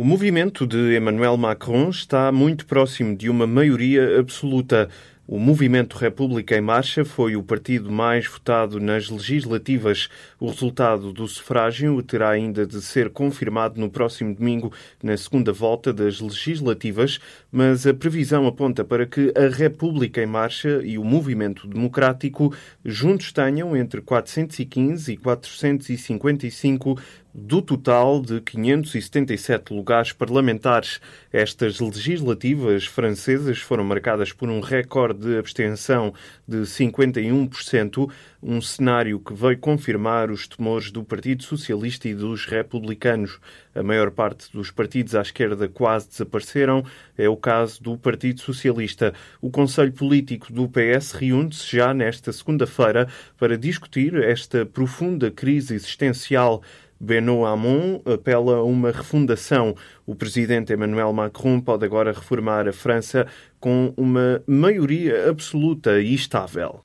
O movimento de Emmanuel Macron está muito próximo de uma maioria absoluta. O Movimento República em Marcha foi o partido mais votado nas legislativas. O resultado do sufrágio terá ainda de ser confirmado no próximo domingo, na segunda volta das legislativas, mas a previsão aponta para que a República em Marcha e o Movimento Democrático juntos tenham entre 415 e 455 do total de 577 lugares parlamentares, estas legislativas francesas foram marcadas por um recorde de abstenção de 51%, um cenário que veio confirmar os temores do Partido Socialista e dos republicanos. A maior parte dos partidos à esquerda quase desapareceram. É o caso do Partido Socialista. O Conselho Político do PS reúne-se já nesta segunda-feira para discutir esta profunda crise existencial Benoît Hamon apela a uma refundação. O presidente Emmanuel Macron pode agora reformar a França com uma maioria absoluta e estável.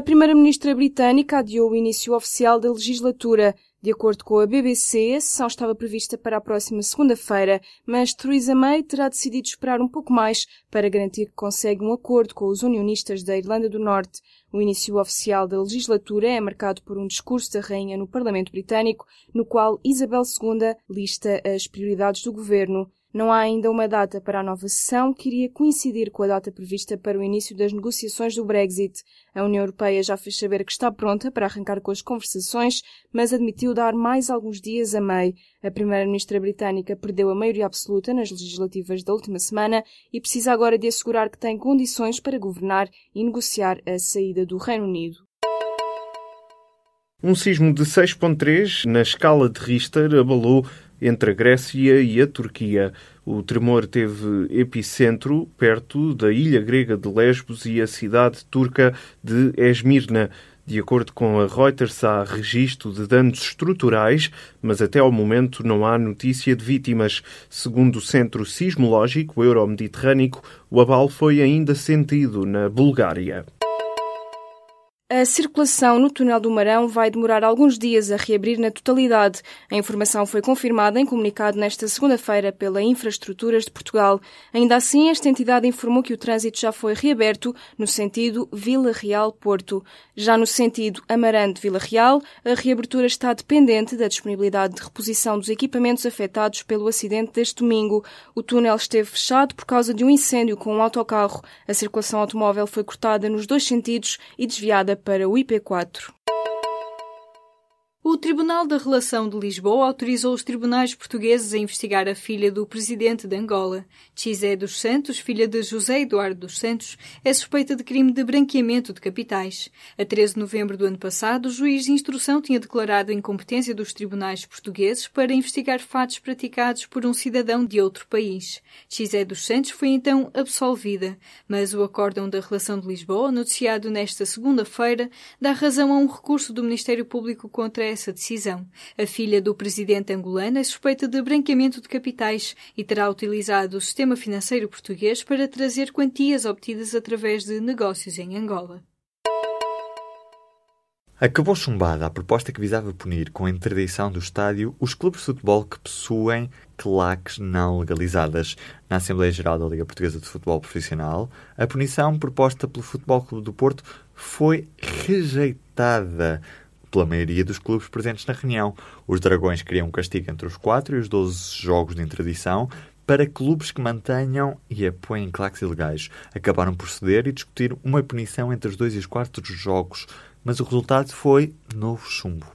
A primeira-ministra britânica adiou o início oficial da legislatura. De acordo com a BBC, a sessão estava prevista para a próxima segunda-feira, mas Theresa May terá decidido esperar um pouco mais para garantir que consegue um acordo com os unionistas da Irlanda do Norte. O início oficial da legislatura é marcado por um discurso da rainha no Parlamento Britânico, no qual Isabel II lista as prioridades do governo. Não há ainda uma data para a nova sessão, que iria coincidir com a data prevista para o início das negociações do Brexit. A União Europeia já fez saber que está pronta para arrancar com as conversações, mas admitiu dar mais alguns dias a May. A primeira-ministra britânica perdeu a maioria absoluta nas legislativas da última semana e precisa agora de assegurar que tem condições para governar e negociar a saída do Reino Unido. Um sismo de 6.3 na escala de Richter abalou entre a Grécia e a Turquia. O tremor teve epicentro perto da ilha grega de Lesbos e a cidade turca de Esmirna. De acordo com a Reuters, há registro de danos estruturais, mas até ao momento não há notícia de vítimas. Segundo o Centro Sismológico Euromediterrâneo, o abalo foi ainda sentido na Bulgária. A circulação no túnel do Marão vai demorar alguns dias a reabrir na totalidade. A informação foi confirmada em comunicado nesta segunda-feira pela Infraestruturas de Portugal. Ainda assim, esta entidade informou que o trânsito já foi reaberto no sentido Vila Real-Porto. Já no sentido Amarante-Vila Real, a reabertura está dependente da disponibilidade de reposição dos equipamentos afetados pelo acidente deste domingo. O túnel esteve fechado por causa de um incêndio com um autocarro. A circulação automóvel foi cortada nos dois sentidos e desviada para o IP4. O Tribunal da Relação de Lisboa autorizou os tribunais portugueses a investigar a filha do presidente de Angola. Chizé dos Santos, filha de José Eduardo dos Santos, é suspeita de crime de branqueamento de capitais. A 13 de novembro do ano passado, o juiz de instrução tinha declarado a incompetência dos tribunais portugueses para investigar fatos praticados por um cidadão de outro país. Chizé dos Santos foi então absolvida, mas o acórdão da Relação de Lisboa, noticiado nesta segunda-feira, dá razão a um recurso do Ministério Público contra essa decisão. A filha do presidente angolano é suspeita de branqueamento de capitais e terá utilizado o sistema financeiro português para trazer quantias obtidas através de negócios em Angola. Acabou chumbada a proposta que visava punir com a interdição do estádio os clubes de futebol que possuem claques não legalizadas. Na Assembleia Geral da Liga Portuguesa de Futebol Profissional, a punição proposta pelo Futebol Clube do Porto foi rejeitada pela maioria dos clubes presentes na reunião. Os Dragões queriam um castigo entre os 4 e os 12 jogos de interdição para clubes que mantenham e apoiem claques ilegais. Acabaram por ceder e discutir uma punição entre os 2 e os 4 jogos, mas o resultado foi novo chumbo.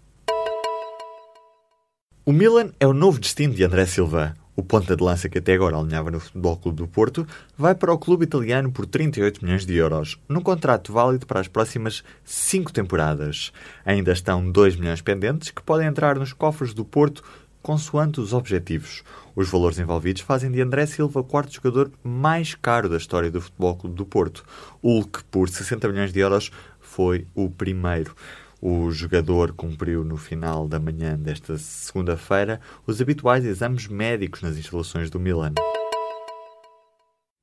O Milan é o novo destino de André Silva. O ponta de lança que até agora alinhava no Futebol Clube do Porto vai para o clube italiano por 38 milhões de euros, num contrato válido para as próximas 5 temporadas. Ainda estão 2 milhões pendentes que podem entrar nos cofres do Porto consoante os objetivos. Os valores envolvidos fazem de André Silva o quarto jogador mais caro da história do Futebol Clube do Porto. Hulk, por 60 milhões de euros, foi o primeiro. O jogador cumpriu no final da manhã desta segunda-feira os habituais exames médicos nas instalações do Milan.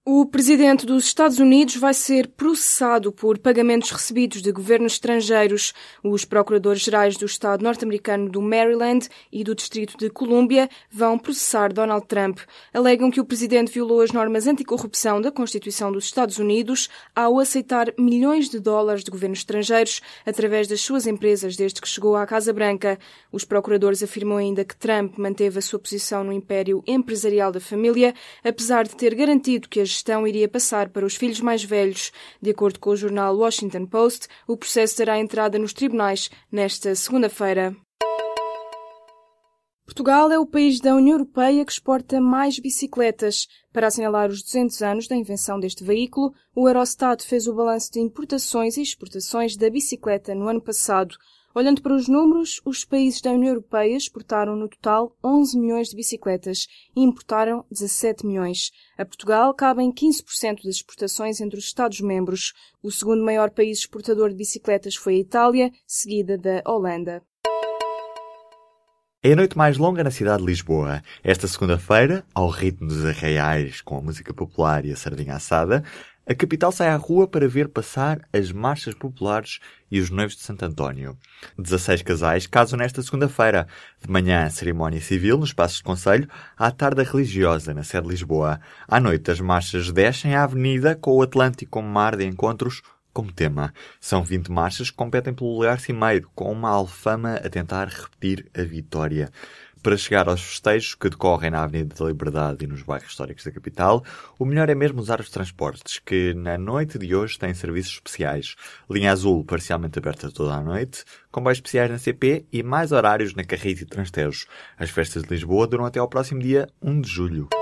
O presidente dos Estados Unidos vai ser processado por pagamentos recebidos de governos estrangeiros. Os procuradores-gerais do Estado norte-americano do Maryland e do Distrito de Colômbia vão processar Donald Trump. Alegam que o presidente violou as normas anticorrupção da Constituição dos Estados Unidos ao aceitar milhões de dólares de governos estrangeiros através das suas empresas desde que chegou à Casa Branca. Os procuradores afirmam ainda que Trump manteve a sua posição no império empresarial da família, apesar de ter garantido que as gestão iria passar para os filhos mais velhos. De acordo com o jornal Washington Post, o processo terá entrada nos tribunais nesta segunda-feira. Portugal é o país da União Europeia que exporta mais bicicletas. Para assinalar os 200 anos da invenção deste veículo, o Eurostat fez o balanço de importações e exportações da bicicleta no ano passado. Olhando para os números, os países da União Europeia exportaram no total 11 milhões de bicicletas e importaram 17 milhões. A Portugal cabem 15% das exportações entre os Estados-membros. O segundo maior país exportador de bicicletas foi a Itália, seguida da Holanda. É a noite mais longa na cidade de Lisboa. Esta segunda-feira, ao ritmo dos arraiais com a música popular e a sardinha assada, a capital sai à rua para ver passar as marchas populares e os noivos de Santo António. 16 casais casam nesta segunda-feira. De manhã, cerimónia civil nos Passos de Conselho, à tarde a religiosa na sede de Lisboa. À noite, as marchas descem à avenida com o Atlântico como mar de encontros como tema. São 20 marchas que competem pelo lugar cimeiro, com uma alfama a tentar repetir a vitória para chegar aos festejos que decorrem na Avenida da Liberdade e nos bairros históricos da capital, o melhor é mesmo usar os transportes, que na noite de hoje têm serviços especiais. Linha azul parcialmente aberta toda a noite, comboios especiais na CP e mais horários na Carris e Transtejo. As festas de Lisboa duram até ao próximo dia 1 de julho.